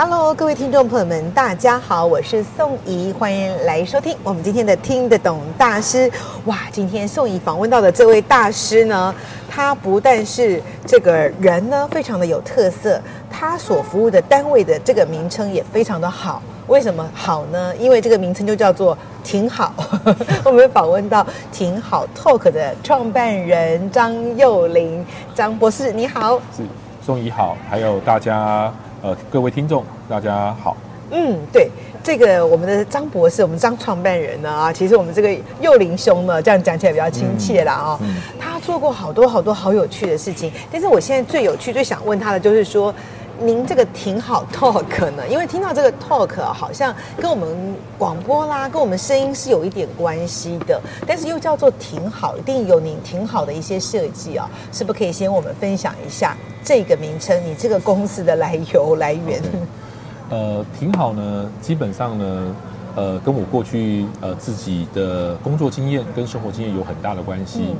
Hello，各位听众朋友们，大家好，我是宋怡，欢迎来收听我们今天的听得懂大师。哇，今天宋怡访问到的这位大师呢，他不但是这个人呢非常的有特色，他所服务的单位的这个名称也非常的好。为什么好呢？因为这个名称就叫做挺好。我们访问到挺好 Talk 的创办人张幼林，张博士，你好。是，宋怡好，还有大家呃各位听众，大家好。嗯，对，这个我们的张博士，我们张创办人呢啊，其实我们这个幼林兄呢，这样讲起来比较亲切啦啊、嗯嗯。他做过好多好多好有趣的事情，但是我现在最有趣、最想问他的就是说。您这个挺好 talk 呢？因为听到这个 talk 好像跟我们广播啦，跟我们声音是有一点关系的，但是又叫做挺好，一定有您挺好的一些设计啊，是不可以先我们分享一下这个名称，你这个公司的来由来源？呃，挺好呢，基本上呢，呃，跟我过去呃自己的工作经验跟生活经验有很大的关系。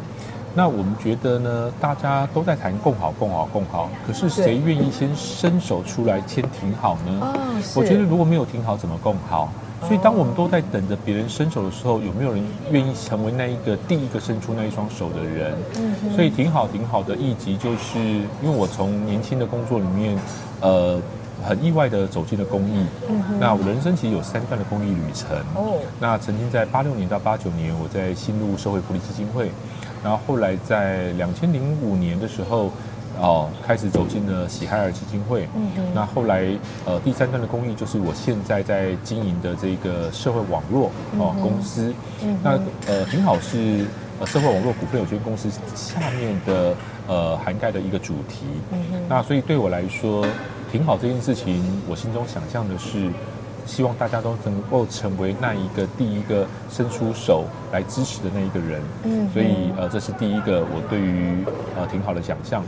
那我们觉得呢，大家都在谈共好、共好、共好，可是谁愿意先伸手出来先挺好呢？哦，我觉得如果没有挺好，怎么共好？所以当我们都在等着别人伸手的时候，有没有人愿意成为那一个第一个伸出那一双手的人？嗯，所以挺好、挺好的一集就是，因为我从年轻的工作里面，呃，很意外的走进了公益。嗯，那我人生其实有三段的公益旅程。哦，那曾经在八六年到八九年，我在新路社会福利基金会。然后后来在两千零五年的时候，哦，开始走进了喜海尔基金会。嗯嗯。那后来呃，第三段的公益就是我现在在经营的这个社会网络哦公司。嗯。那呃，挺好是呃社会网络股份有限公司下面的呃涵盖的一个主题。嗯嗯。那所以对我来说，挺好这件事情，我心中想象的是。希望大家都能够成为那一个第一个伸出手来支持的那一个人。嗯，所以呃，这是第一个我对于呃挺好的想象。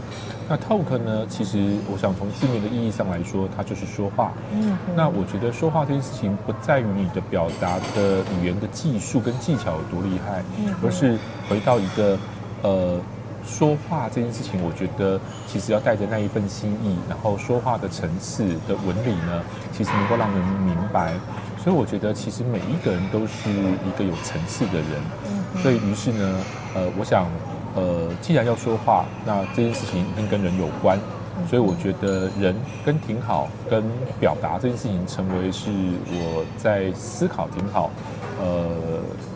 那 talk 呢？其实我想从字面的意义上来说，它就是说话。嗯，那我觉得说话这件事情不在于你的表达的语言的技术跟技巧有多厉害，嗯，而是回到一个呃。说话这件事情，我觉得其实要带着那一份心意，然后说话的层次的纹理呢，其实能够让人明白。所以我觉得，其实每一个人都是一个有层次的人。所以于是呢，呃，我想，呃，既然要说话，那这件事情一定跟人有关。所以我觉得人跟挺好跟表达这件事情，成为是我在思考挺好，呃，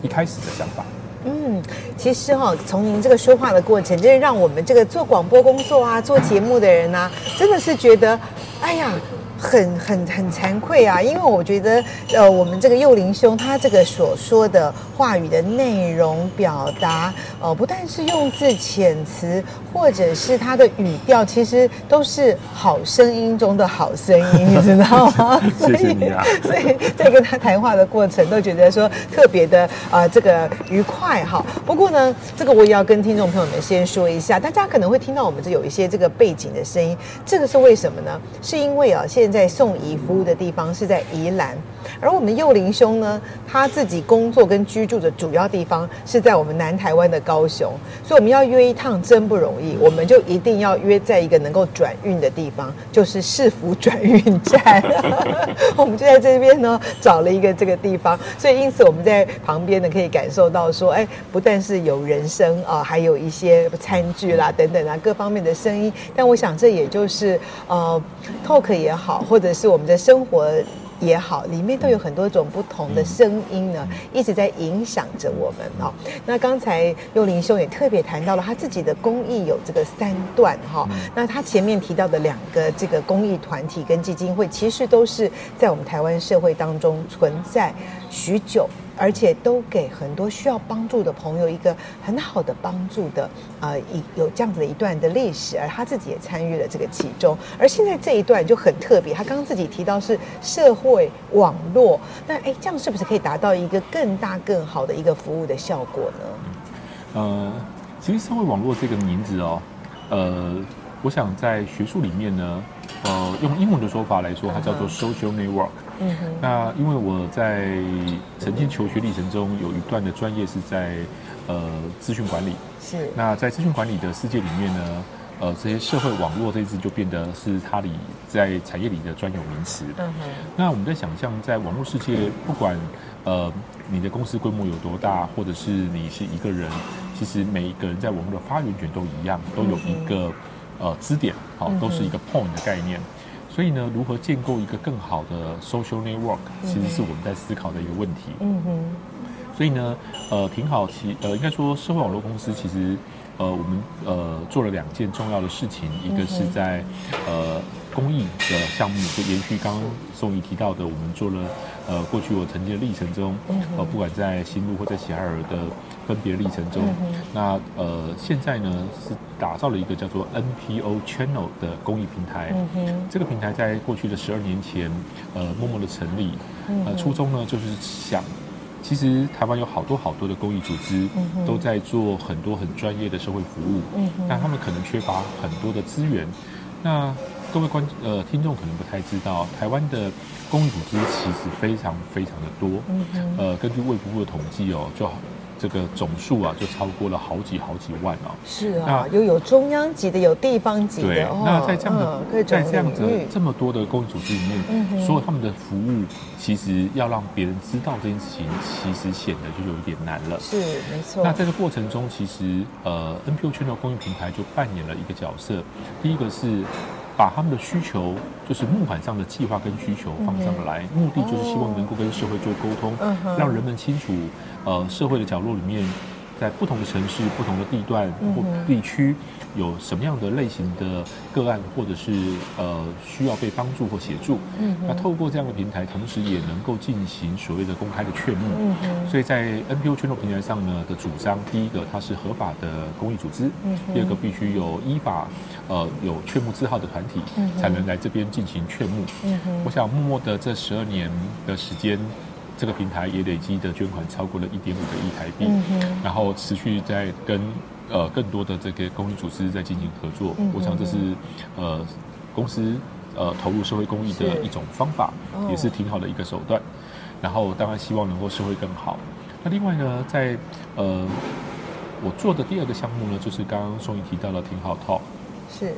一开始的想法。嗯，其实哈、从您这个说话的过程，真是让我们这个做广播工作啊、做节目的人啊，真的是觉得，哎呀。很很很惭愧啊，因为我觉得，呃，我们这个幼霖兄他这个所说的话语的内容表达，呃，不但是用字遣词，或者是他的语调，其实都是好声音中的好声音，你知道吗？谢谢你啊。所以在跟他谈话的过程，都觉得说特别的啊、呃，这个愉快哈。不过呢，这个我也要跟听众朋友们先说一下，大家可能会听到我们这有一些这个背景的声音，这个是为什么呢？是因为啊，现在。在宋怡服务的地方是在宜兰，而我们幼林兄呢，他自己工作跟居住的主要地方是在我们南台湾的高雄，所以我们要约一趟真不容易，我们就一定要约在一个能够转运的地方，就是市府转运站。我们就在这边呢找了一个这个地方，所以因此我们在旁边呢可以感受到说，哎，不但是有人声啊，还有一些餐具啦等等啊各方面的声音，但我想这也就是呃 talk 也好。或者是我们的生活也好，里面都有很多种不同的声音呢，一直在影响着我们哦。那刚才幼林兄也特别谈到了他自己的公益有这个三段哈。那他前面提到的两个这个公益团体跟基金会，其实都是在我们台湾社会当中存在。许久。而且都给很多需要帮助的朋友一个很好的帮助的，呃，一有这样子的一段的历史，而他自己也参与了这个其中。而现在这一段就很特别，他刚刚自己提到是社会网络，那哎，这样是不是可以达到一个更大更好的一个服务的效果呢？呃，其实社会网络这个名字哦，呃，我想在学术里面呢，呃，用英文的说法来说，它叫做 social network。嗯哼，那因为我在曾经求学历程中有一段的专业是在呃资讯管理，是。那在资讯管理的世界里面呢，呃，这些社会网络这一支就变得是它里在产业里的专有名词。嗯哼。那我们在想象，在网络世界，不管呃你的公司规模有多大，或者是你是一个人，其实每一个人在网络的发源权都一样，都有一个呃支点，好，都是一个 point 的概念。所以呢，如何建构一个更好的 social network，其实是我们在思考的一个问题。嗯哼。所以呢，呃，挺好。其呃，应该说，社会网络公司其实，呃，我们呃做了两件重要的事情，一个是在呃公益的项目，就延续刚刚宋怡提到的，我们做了呃过去我曾经的历程中，呃，不管在新路或在喜爱尔的。分别历程中，嗯、那呃，现在呢是打造了一个叫做 NPO Channel 的公益平台。这个平台在过去的十二年前，呃，默默的成立。呃，初衷呢就是想，其实台湾有好多好多的公益组织，都在做很多很专业的社会服务。但他们可能缺乏很多的资源。那各位观呃听众可能不太知道，台湾的公益组织其实非常非常的多。嗯哼，呃，根据卫福部的统计哦，就。这个总数啊，就超过了好几好几万哦！是啊，又有中央级的，有地方级的。对，那在这样的，嗯、在这样子这么多的公益组织里面，嗯、所有他们的服务，其实要让别人知道这件事情，其实显得就有一点难了。是，没错。那在这个过程中，其实呃，NPO Channel 公益平台就扮演了一个角色。第一个是。把他们的需求，就是募款上的计划跟需求放上来，目的就是希望能够跟社会做沟通，让人们清楚，呃，社会的角落里面。在不同的城市、不同的地段或地区，有什么样的类型的个案，或者是呃需要被帮助或协助？嗯，那透过这样的平台，同时也能够进行所谓的公开的劝募。所以在 NPO Channel 平台上呢的主张，第一个它是合法的公益组织，嗯，第二个必须有依法呃有劝募字号的团体，嗯，才能来这边进行劝募。我想默默的这十二年的时间。这个平台也累积的捐款超过了一点五个亿台币，嗯、然后持续在跟呃更多的这个公益组织在进行合作。嗯、我想这是呃公司呃投入社会公益的一种方法，是也是挺好的一个手段。然后当然希望能够社会更好。那另外呢，在呃我做的第二个项目呢，就是刚刚宋怡提到的挺好 Talk，是。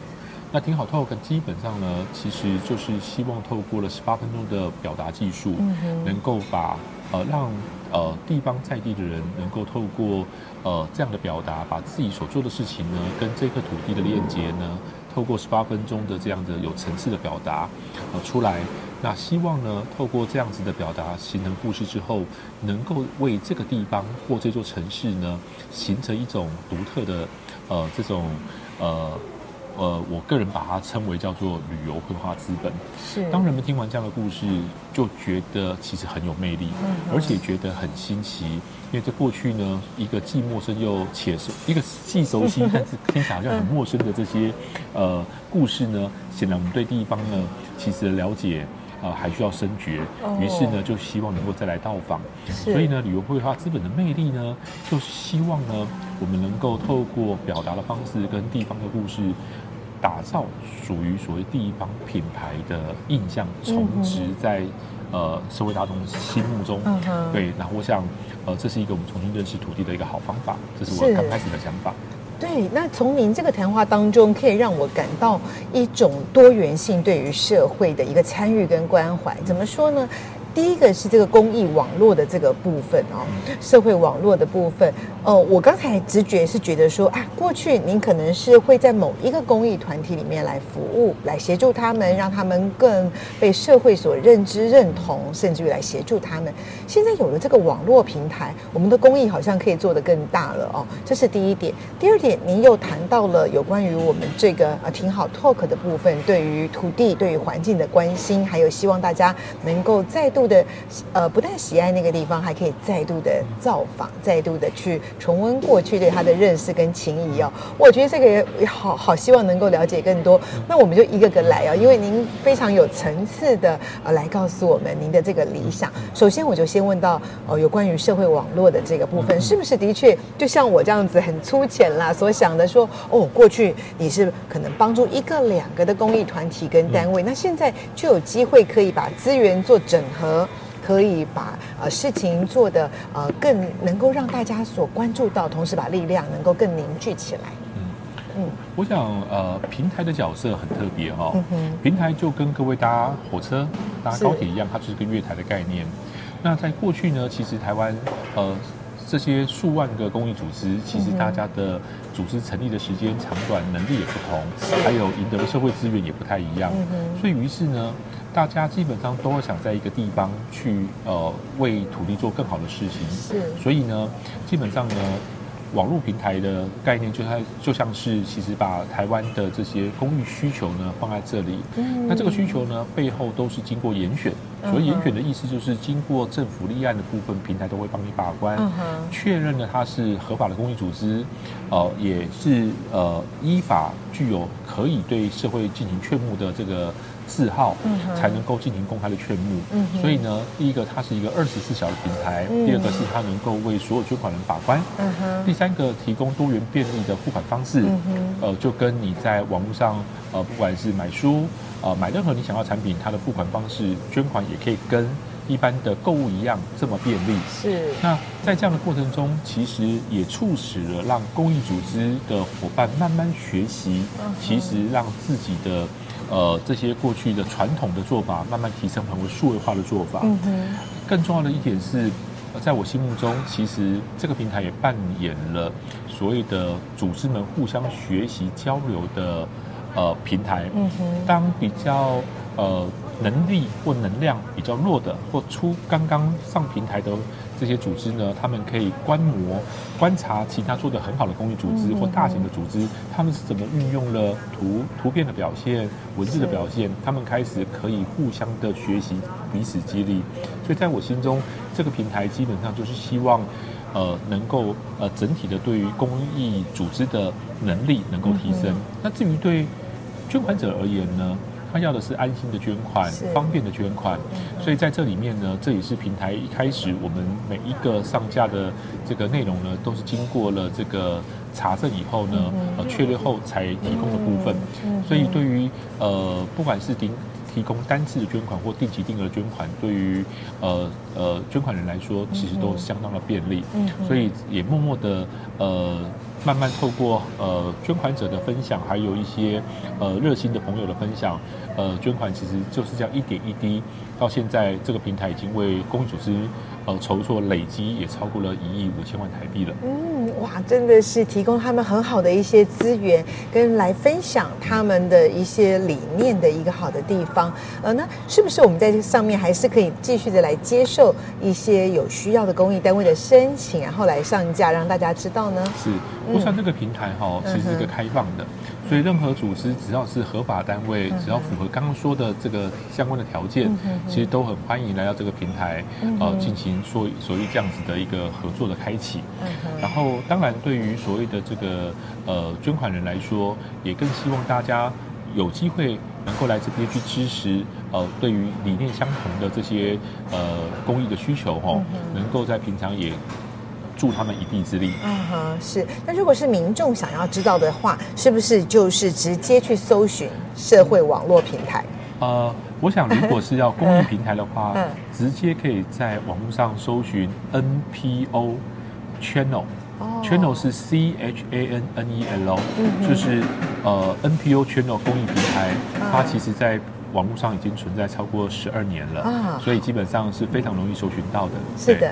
那挺好，Talk 基本上呢，其实就是希望透过了十八分钟的表达技术，嗯、能够把呃让呃地方在地的人能够透过呃这样的表达，把自己所做的事情呢，跟这块土地的链接呢，嗯、透过十八分钟的这样的有层次的表达呃出来。那希望呢，透过这样子的表达形成故事之后，能够为这个地方或这座城市呢，形成一种独特的呃这种呃。呃，我个人把它称为叫做旅游绘画资本。是，当人们听完这样的故事，就觉得其实很有魅力，嗯、而且觉得很新奇。因为在过去呢，一个既陌生又且熟，一个既熟悉但是听起来好像很陌生的这些呃故事呢，显然我们对地方呢其实的了解呃还需要深掘。哦、于是呢，就希望能够再来到访。是所以呢，旅游绘画资本的魅力呢，就是希望呢，我们能够透过表达的方式跟地方的故事。打造属于所谓地方品牌的印象，重植在呃社会大众心目中。嗯、哼对，那我想，呃，这是一个我们重新认识土地的一个好方法。这是我刚开始的想法。对，那从您这个谈话当中，可以让我感到一种多元性对于社会的一个参与跟关怀。怎么说呢？第一个是这个公益网络的这个部分哦，社会网络的部分。哦，我刚才直觉是觉得说啊，过去您可能是会在某一个公益团体里面来服务，来协助他们，让他们更被社会所认知、认同，甚至于来协助他们。现在有了这个网络平台，我们的公益好像可以做得更大了哦。这是第一点。第二点，您又谈到了有关于我们这个啊挺好 Talk 的部分，对于土地、对于环境的关心，还有希望大家能够再度。度的呃，不但喜爱那个地方，还可以再度的造访，再度的去重温过去对他的认识跟情谊哦。我觉得这个也好好希望能够了解更多。那我们就一个个来哦，因为您非常有层次的呃来告诉我们您的这个理想。首先，我就先问到呃有关于社会网络的这个部分，是不是的确就像我这样子很粗浅啦所想的说哦，过去你是可能帮助一个两个的公益团体跟单位，那现在就有机会可以把资源做整合，可以把呃事情做得呃更能够让大家所关注到，同时把力量能够更凝聚起来。嗯，我想呃，平台的角色很特别哈、哦。嗯哼。平台就跟各位搭火车、搭高铁一样，它就是个月台的概念。那在过去呢，其实台湾呃这些数万个公益组织，其实大家的组织成立的时间长短、能力也不同，还有赢得的社会资源也不太一样。嗯哼。所以于是呢，大家基本上都会想在一个地方去呃为土地做更好的事情。是。所以呢，基本上呢。网络平台的概念，就它就像是其实把台湾的这些公益需求呢放在这里。那这个需求呢背后都是经过严选，所以严选的意思就是经过政府立案的部分，平台都会帮你把关，确认了它是合法的公益组织，呃，也是呃依法具有可以对社会进行劝募的这个。字号才能够进行公开的劝募，嗯、所以呢，第一个它是一个二十四小时平台，嗯、第二个是它能够为所有捐款人把关，嗯、第三个提供多元便利的付款方式，嗯、呃，就跟你在网络上呃，不管是买书呃买任何你想要的产品，它的付款方式捐款也可以跟一般的购物一样这么便利。是。那在这样的过程中，其实也促使了让公益组织的伙伴慢慢学习，其实让自己的。呃，这些过去的传统的做法，慢慢提升成为数位化的做法。嗯哼。更重要的一点是，在我心目中，其实这个平台也扮演了所谓的组织们互相学习交流的呃平台。嗯哼。当比较呃能力或能量比较弱的，或出刚刚上平台的。这些组织呢，他们可以观摩、观察其他做的很好的公益组织或大型的组织，他们是怎么运用了图图片的表现、文字的表现，他们开始可以互相的学习、彼此激励。所以在我心中，这个平台基本上就是希望，呃，能够呃整体的对于公益组织的能力能够提升。那至于对捐款者而言呢？他要的是安心的捐款，方便的捐款，所以在这里面呢，这也是平台一开始我们每一个上架的这个内容呢，都是经过了这个查证以后呢，呃，确认后才提供的部分。所以对于呃，不管是提提供单次的捐款或定期定额捐款，对于呃呃捐款人来说，其实都相当的便利。所以也默默的呃。慢慢透过呃捐款者的分享，还有一些呃热心的朋友的分享，呃捐款其实就是这样一点一滴，到现在这个平台已经为公益组织呃筹措累积也超过了一亿五千万台币了。哇，真的是提供他们很好的一些资源，跟来分享他们的一些理念的一个好的地方。呃，那是不是我们在这上面还是可以继续的来接受一些有需要的公益单位的申请，然后来上架让大家知道呢？是。我想这个平台哈，其实是一个开放的，所以任何组织只要是合法单位，只要符合刚刚说的这个相关的条件，其实都很欢迎来到这个平台，呃，进行所所谓这样子的一个合作的开启。然后，当然对于所谓的这个呃捐款人来说，也更希望大家有机会能够来这边去支持，呃，对于理念相同的这些呃公益的需求哈，能够在平常也。助他们一臂之力。嗯哼，是。那如果是民众想要知道的话，是不是就是直接去搜寻社会网络平台？呃，我想如果是要公益平台的话，嗯、直接可以在网络上搜寻 NPO Channel。哦、Channel 是 C H A N N E L，嗯、就是呃 NPO Channel 公益平台，嗯、它其实在网络上已经存在超过十二年了，嗯、所以基本上是非常容易搜寻到的。是的。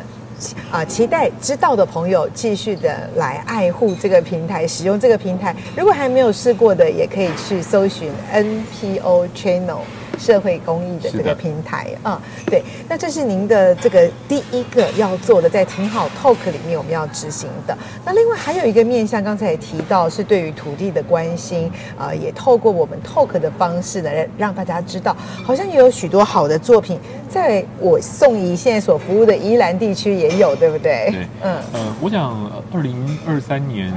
啊，期待知道的朋友继续的来爱护这个平台，使用这个平台。如果还没有试过的，也可以去搜寻 NPO Channel。社会公益的这个平台啊、嗯。对，那这是您的这个第一个要做的，在挺好 Talk 里面我们要执行的。那另外还有一个面向，刚才也提到是对于土地的关心啊、呃，也透过我们 Talk 的方式呢，让大家知道，好像也有许多好的作品，在我宋怡现在所服务的宜兰地区也有，对不对？对，嗯呃，我想二零二三年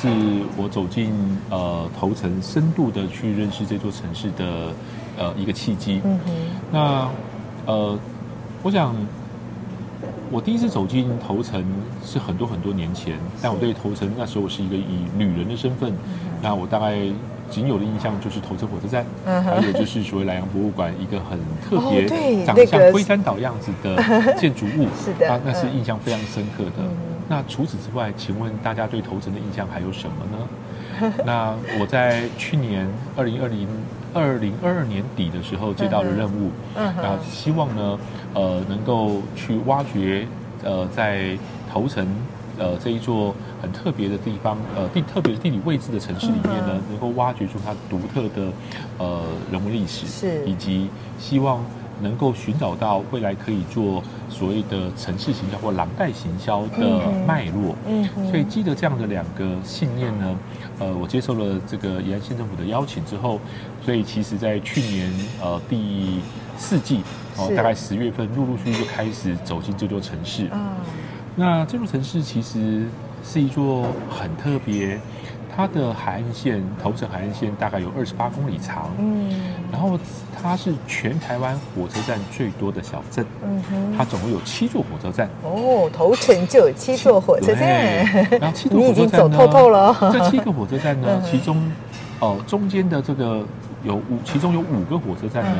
是我走进呃头城，深度的去认识这座城市的呃一个契机。嗯哼，那呃，我想。我第一次走进头城是很多很多年前，但我对头城那时候我是一个以旅人的身份，那我大概仅有的印象就是头城火车站，还有就是所谓莱阳博物馆一个很特别、长得像龟山岛样子的建筑物，是的，那是印象非常深刻的。那除此之外，请问大家对头城的印象还有什么呢？那我在去年二零二零。二零二二年底的时候接到了任务，嗯，然后希望呢，呃，能够去挖掘，呃，在头城，呃，这一座很特别的地方，呃，地特别的地理位置的城市里面呢，能够挖掘出它独特的，呃，人文历史，是，以及希望。能够寻找到未来可以做所谓的城市行销或廊带行销的脉络，嗯，所以记得这样的两个信念呢，呃，我接受了这个延安县政府的邀请之后，所以其实在去年呃第四季哦，大概十月份陆陆续续就开始走进这座城市，嗯，那这座城市其实是一座很特别。它的海岸线，头城海岸线大概有二十八公里长，嗯，然后它是全台湾火车站最多的小镇，嗯哼，它总共有七座火车站。哦，头城就有七座火车站，然后七座火车站呢，你已经走透透了。这七个火车站呢，其中，哦、呃，中间的这个有五，其中有五个火车站呢，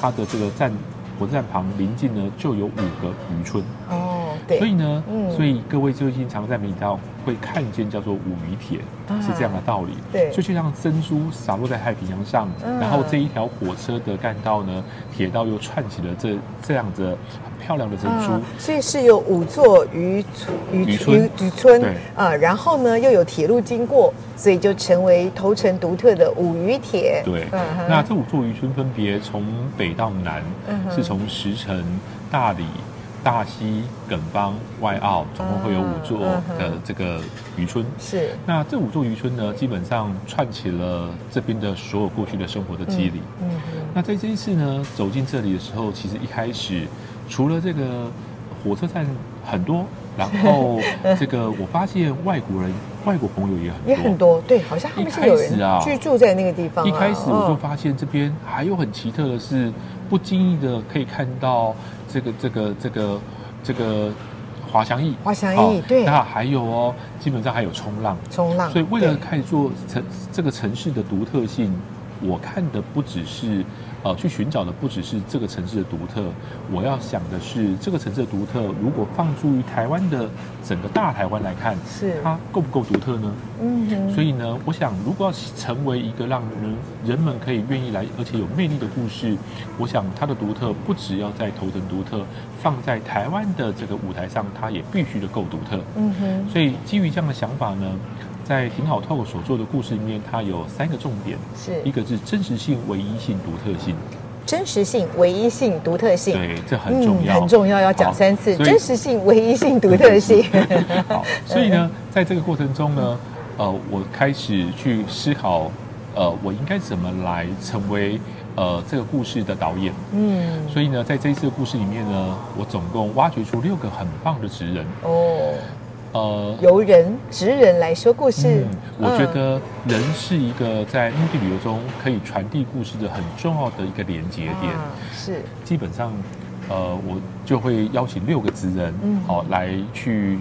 它的这个站火车站旁临近呢就有五个渔村。哦。所以呢，嗯，所以各位最近常在媒体上会看见叫做五渔铁，是这样的道理。对，所以就像珍珠洒落在太平洋上，然后这一条火车的干道呢，铁道又串起了这这样子很漂亮的珍珠。所以是有五座渔渔村渔村，啊，然后呢又有铁路经过，所以就成为头城独特的五渔铁。对，那这五座渔村分别从北到南，是从石城、大里。大溪、耿邦、外澳，总共会有五座的这个渔村。是，那这五座渔村呢，基本上串起了这边的所有过去的生活的肌理。嗯，那在这一次呢，走进这里的时候，其实一开始除了这个火车站很多，然后这个我发现外国人、外国朋友也很多，也很多。对，好像他们是有人啊居住在那个地方。一开始我就发现这边还有很奇特的是，不经意的可以看到。这个这个这个这个滑翔翼，滑翔翼对，那还有哦，基本上还有冲浪，冲浪。所以为了看做城这个城市的独特性，我看的不只是。呃，去寻找的不只是这个城市的独特，我要想的是这个城市的独特，如果放诸于台湾的整个大台湾来看，是它够不够独特呢？嗯哼。所以呢，我想如果要成为一个让人人们可以愿意来而且有魅力的故事，我想它的独特不只要在头城独特，放在台湾的这个舞台上，它也必须的够独特。嗯哼。所以基于这样的想法呢。在挺好 Talk 所做的故事里面，它有三个重点，是一个是真实性、唯一性、独特性。真实性、唯一性、独特性，对，这很重要，嗯、很重要，要讲三次。真实性、唯一性、独特性。好，所以呢，在这个过程中呢，呃，我开始去思考，呃，我应该怎么来成为呃这个故事的导演。嗯，所以呢，在这一次的故事里面呢，我总共挖掘出六个很棒的职人。哦。呃，由人职人来说故事。嗯，我觉得人是一个在目的旅游中可以传递故事的很重要的一个连接点。啊，是，基本上，呃，我就会邀请六个职人，嗯，好来去，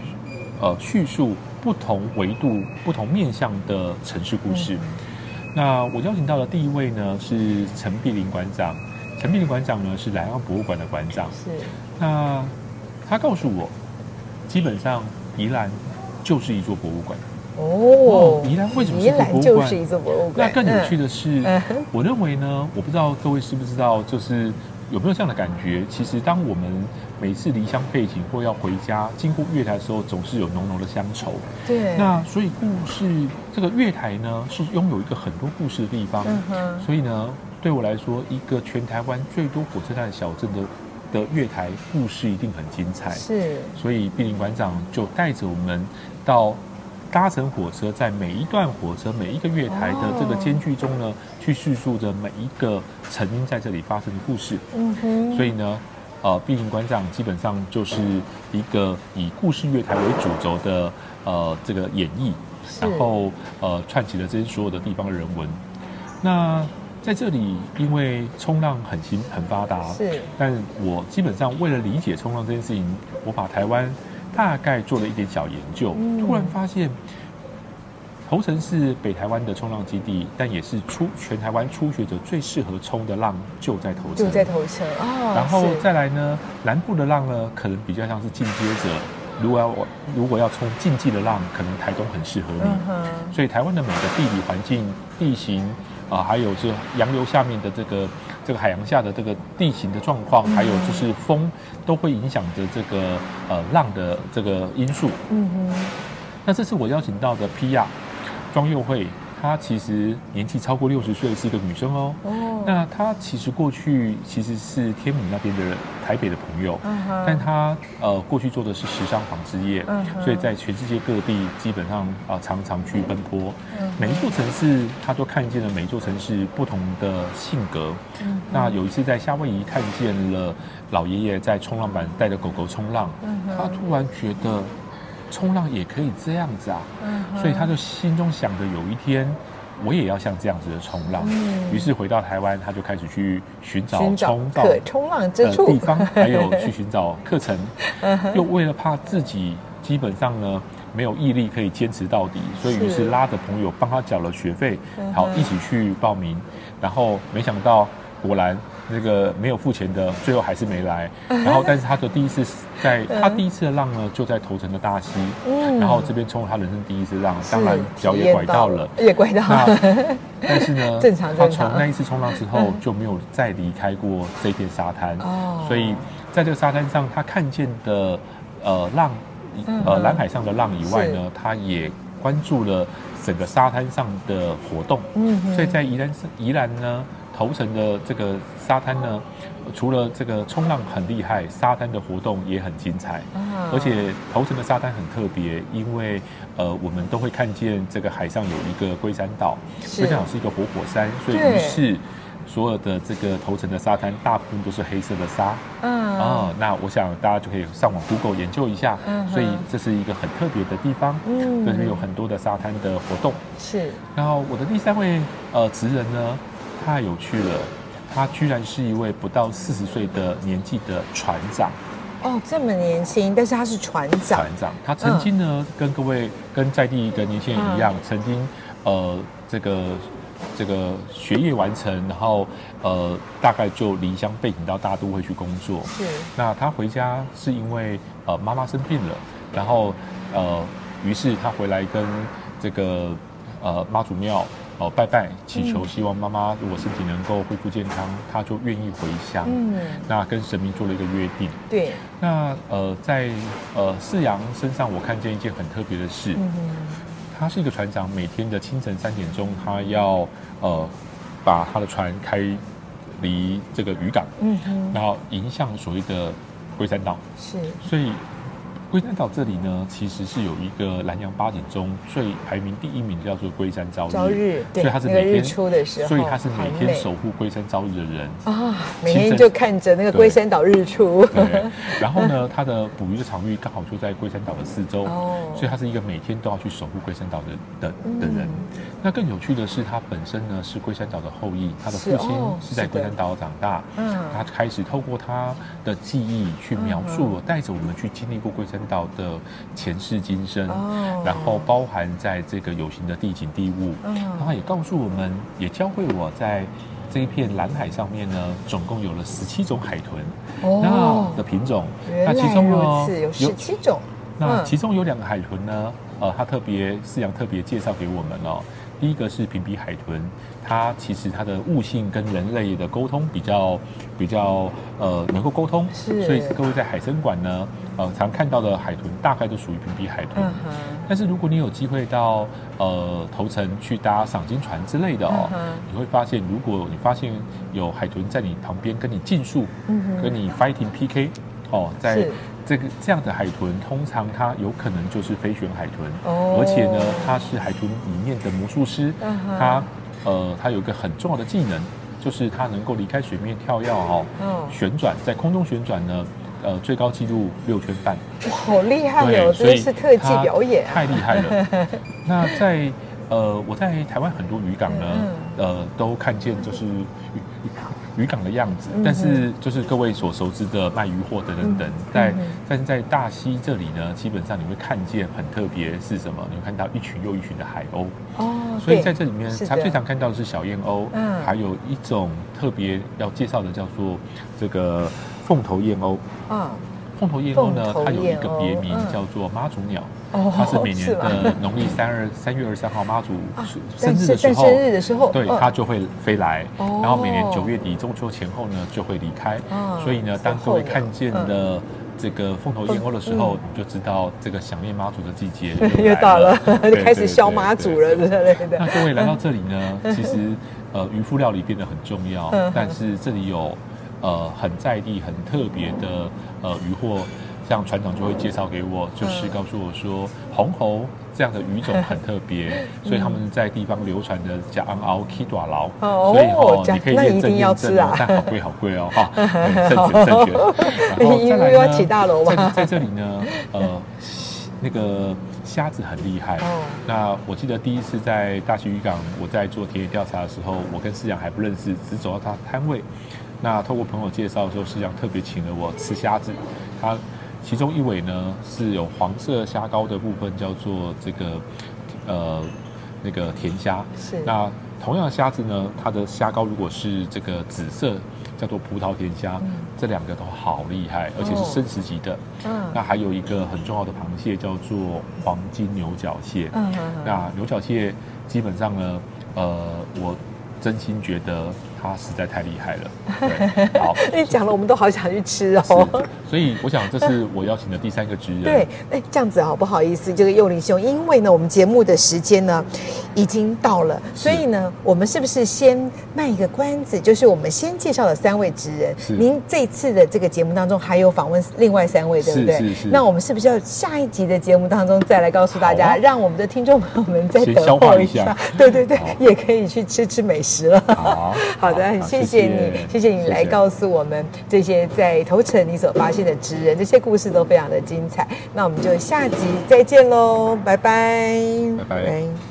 呃，叙述不同维度、不同面向的城市故事。嗯。那我邀请到的第一位呢是陈碧玲馆长，陈碧玲馆长呢是兰阳博物馆的馆长。是，那他告诉我，基本上。宜兰就是一座博物馆哦。宜兰为什么是博物馆？就是一座博物馆。那更有趣的是，我认为呢，我不知道各位知不知道，就是有没有这样的感觉？其实，当我们每次离乡背井或要回家，经过月台的时候，总是有浓浓的乡愁。对。那所以，故事这个月台呢，是拥有一个很多故事的地方。嗯哼。所以呢，对我来说，一个全台湾最多火车站小镇的的月台故事一定很精彩。是，所以毕霖馆长就带着我们到搭乘火车，在每一段火车每一个月台的这个间距中呢，哦、去叙述着每一个曾经在这里发生的故事。嗯哼。所以呢，呃，毕竟馆长基本上就是一个以故事月台为主轴的呃这个演绎，然后呃串起了这些所有的地方人文。那在这里，因为冲浪很新很发达，是，但我基本上为了理解冲浪这件事情，我把台湾大概做了一点小研究，嗯、突然发现，头城是北台湾的冲浪基地，但也是初全台湾初学者最适合冲的浪就在头城，就在头城然后再来呢，南部的浪呢，可能比较像是进阶者，如果要我如果要冲竞技的浪，可能台东很适合你。嗯、所以台湾的每个地理环境、地形。啊，还有是洋流下面的这个这个海洋下的这个地形的状况，还有就是风，都会影响着这个呃浪的这个因素。嗯哼。那这次我邀请到的 Pia 庄佑慧。她其实年纪超过六十岁，是一个女生哦。哦。那她其实过去其实是天母那边的人，台北的朋友。嗯哼。但她呃过去做的是时尚纺织业，嗯。所以在全世界各地基本上啊、呃、常常去奔波。嗯。每一座城市，她都看见了每一座城市不同的性格。嗯。那有一次在夏威夷看见了老爷爷在冲浪板带着狗狗冲浪，嗯哼。他突然觉得。冲浪也可以这样子啊，嗯、所以他就心中想着有一天我也要像这样子的冲浪。嗯、于是回到台湾，他就开始去寻找冲浪冲浪之处地方，还有去寻找课程。嗯、又为了怕自己基本上呢没有毅力可以坚持到底，所以于是拉着朋友帮他缴了学费，好一起去报名。然后没想到果然。那个没有付钱的，最后还是没来。然后，但是他的第一次在他第一次的浪呢，就在头城的大溪。嗯。然后这边冲了他人生第一次浪，当然脚也拐到了，也拐到了。但是呢，正常。他从那一次冲浪之后就没有再离开过这片沙滩。哦。所以在这个沙滩上，他看见的呃浪，呃蓝海上的浪以外呢，他也关注了整个沙滩上的活动。嗯。所以在宜兰宜兰呢。头城的这个沙滩呢，除了这个冲浪很厉害，沙滩的活动也很精彩。而且头城的沙滩很特别，因为呃，我们都会看见这个海上有一个龟山岛，龟山岛是一个活火山，所以于是所有的这个头城的沙滩大部分都是黑色的沙。嗯，哦，那我想大家就可以上网 Google 研究一下。嗯，所以这是一个很特别的地方。嗯，这边有很多的沙滩的活动。是。然后我的第三位呃职人呢？太有趣了，他居然是一位不到四十岁的年纪的船长。哦，这么年轻，但是他是船长。船长，他曾经呢，嗯、跟各位跟在地的年轻人一样，嗯、曾经呃，这个这个学业完成，然后呃，大概就离乡背井到大都会去工作。是。那他回家是因为呃妈妈生病了，然后呃，于是他回来跟这个呃妈祖庙。哦，拜拜，祈求希望妈妈如果身体能够恢复健康，她就愿意回乡。嗯，那跟神明做了一个约定。对。那呃，在呃四阳身上，我看见一件很特别的事。嗯哼。他是一个船长，每天的清晨三点钟，他要呃把他的船开离这个渔港。嗯哼。然后迎向所谓的龟山岛。是。所以。龟山岛这里呢，其实是有一个南洋八景中最排名第一名，叫做龟山朝日。朝日，对，所以他是每天日出的时候，所以他是每天守护龟山朝日的人啊。每天就看着那个龟山岛日出。对，然后呢，他的捕鱼的场域刚好就在龟山岛的四周，哦，所以他是一个每天都要去守护龟山岛的的的人。嗯、那更有趣的是，他本身呢是龟山岛的后裔，他的父亲是在龟山岛长大。嗯，他开始透过他的记忆去描述，嗯、带着我们去经历过龟山。岛的前世今生，然后包含在这个有形的地景地物，然后也告诉我们，也教会我在这一片蓝海上面呢，总共有了十七种海豚，那的品种，那其中呢有十七种，那其中有两个海豚呢，呃，他特别饲养特别介绍给我们哦。第一个是瓶鼻海豚，它其实它的悟性跟人类的沟通比较比较呃能够沟通，是。所以各位在海参馆呢，呃常看到的海豚大概都属于瓶鼻海豚。嗯但是如果你有机会到呃头城去搭赏金船之类的哦，嗯你会发现，如果你发现有海豚在你旁边跟你竞速，嗯哼。跟你 fighting PK，哦，在是这个这样的海豚，通常它有可能就是飞旋海豚，哦。而且呢，它是海豚里面的魔术师，它呃，它有一个很重要的技能，就是它能够离开水面跳跃哦，哦旋转在空中旋转呢，呃，最高纪录六圈半，哇，好厉害，哦，所以真是特技表演。啊，太厉害了。那在呃，我在台湾很多渔港呢，嗯。呃，都看见就是渔港的样子，但是就是各位所熟知的卖鱼货等等等，嗯在但是在大溪这里呢，基本上你会看见很特别是什么？你会看到一群又一群的海鸥。哦，所以在这里面，是的。它最常看到的是小燕鸥，嗯。还有一种特别要介绍的叫做这个凤头燕鸥。嗯，凤头燕鸥呢它有一个别名叫做妈祖鸟，哦它是每年的农历三二三月二十三号妈祖啊生日的时候，生日的时候对嗯。它就会飞来，哦。然后每年九月底中秋前后呢就会离开。哦，所以呢，当各位看见的这个凤头燕鸥的时候嗯，你就知道这个想念妈祖的季节又 到了，就 开始消妈祖了之类那。各位来到这里呢，其实 呃渔夫料理变得很重要嗯，但是这里有呃很在地、很特别的呃渔获，像船长就会介绍给我，就是告诉我说红喉这样的鱼种很特别，所以他们在地方流传的叫昂熬 K 短劳，哦所以哦你可以那一验证定要验证吃啊哦，但好贵好贵哦哈，对正确正确。然后再来又要起大在在这里呢，呃，那个虾子很厉害。哦那我记得第一次在大溪渔港，我在做田野调查的时候，我跟思阳还不认识，只走到他摊位。那透过朋友介绍的时候，思阳特别请了我吃虾子。他其中一尾呢是有黄色虾膏的部分，叫做这个呃那个甜虾。是那同样的虾子呢，它的虾膏如果是这个紫色，叫做葡萄甜虾。嗯这两个都好厉害，而且是生食级的。嗯那还有一个很重要的螃蟹叫做黄金牛角蟹。嗯那牛角蟹基本上呢，呃，我真心觉得它实在太厉害了。对，好，你讲了，我们都好想去吃哦。所以我想这是我邀请的第三个职人。对，哎，这样子好不好意思，这个幼龄兄，因为呢，我们节目的时间呢已经到了，所以呢，我们是不是先卖一个关子？就是我们先介绍了三位职人，您这次的这个节目当中还有访问另外三位，对不对？那我们是不是要下一集的节目当中再来告诉大家，让我们的听众朋友们再等消化一候下下？对对对，也可以去吃吃美食了。好 好的，谢谢你，谢谢你来告诉我们这些在头城你所发现的职人，这些故事都非常的精彩。那我们就下集再见喽，拜拜，拜拜。